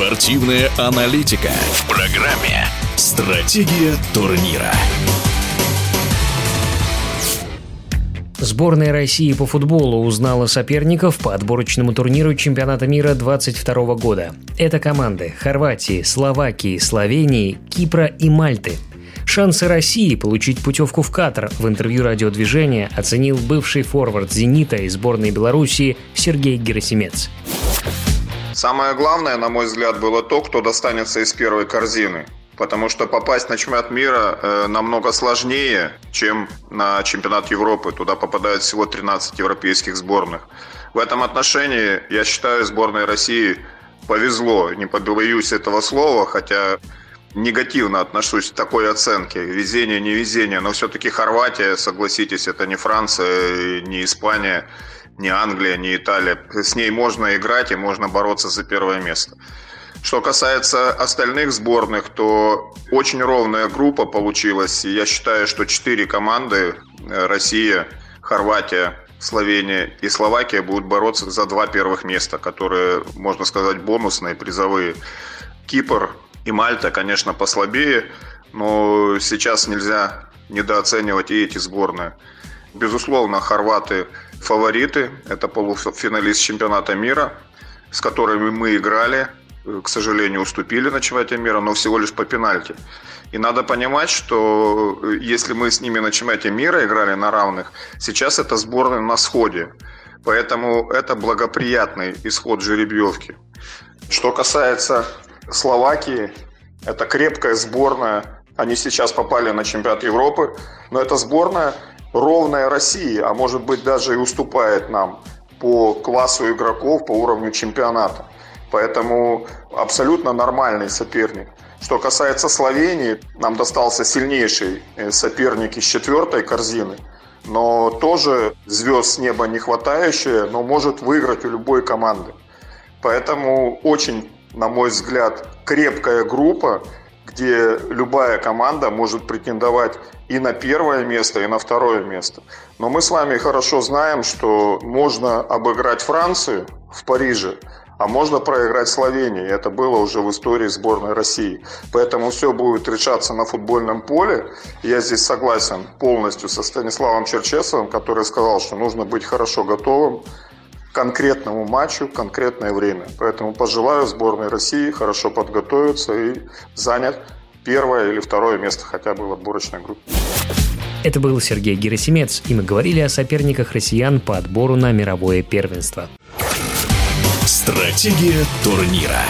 Спортивная аналитика в программе «Стратегия турнира». Сборная России по футболу узнала соперников по отборочному турниру чемпионата мира 2022 года. Это команды Хорватии, Словакии, Словении, Кипра и Мальты. Шансы России получить путевку в Катар в интервью радиодвижения оценил бывший форвард «Зенита» и сборной Белоруссии Сергей Герасимец. Самое главное, на мой взгляд, было то, кто достанется из первой корзины. Потому что попасть на чемпионат мира э, намного сложнее, чем на чемпионат Европы. Туда попадают всего 13 европейских сборных. В этом отношении, я считаю, сборной России повезло. Не побоюсь этого слова, хотя негативно отношусь к такой оценке. Везение, не везение. Но все-таки Хорватия, согласитесь, это не Франция, не Испания ни Англия, ни Италия. С ней можно играть и можно бороться за первое место. Что касается остальных сборных, то очень ровная группа получилась. Я считаю, что четыре команды э, Россия, Хорватия, Словения и Словакия будут бороться за два первых места, которые, можно сказать, бонусные, призовые. Кипр и Мальта, конечно, послабее, но сейчас нельзя недооценивать и эти сборные. Безусловно, хорваты фавориты. Это полуфиналист чемпионата мира, с которыми мы играли. К сожалению, уступили на чемпионате мира, но всего лишь по пенальти. И надо понимать, что э, если мы с ними на чемпионате мира играли на равных, сейчас это сборная на сходе. Поэтому это благоприятный исход жеребьевки. Что касается Словакии, это крепкая сборная. Они сейчас попали на чемпионат Европы, но это сборная, ровная России, а может быть даже и уступает нам по классу игроков, по уровню чемпионата. Поэтому абсолютно нормальный соперник. Что касается Словении, нам достался сильнейший э, соперник из четвертой корзины, но тоже звезд с неба не хватающие, но может выиграть у любой команды. Поэтому очень, на мой взгляд, крепкая группа, где любая команда может претендовать и на первое место, и на второе место. Но мы с вами хорошо знаем, что можно обыграть Францию в Париже, а можно проиграть Словении. Это было уже в истории сборной России. Поэтому все будет решаться на футбольном поле. Я здесь согласен полностью со Станиславом Черчесовым, который сказал, что нужно быть хорошо готовым конкретному матчу конкретное время. Поэтому пожелаю сборной России хорошо подготовиться и занять первое или второе место хотя бы в отборочной группе. Это был Сергей Герасимец, и мы говорили о соперниках россиян по отбору на мировое первенство. Стратегия турнира.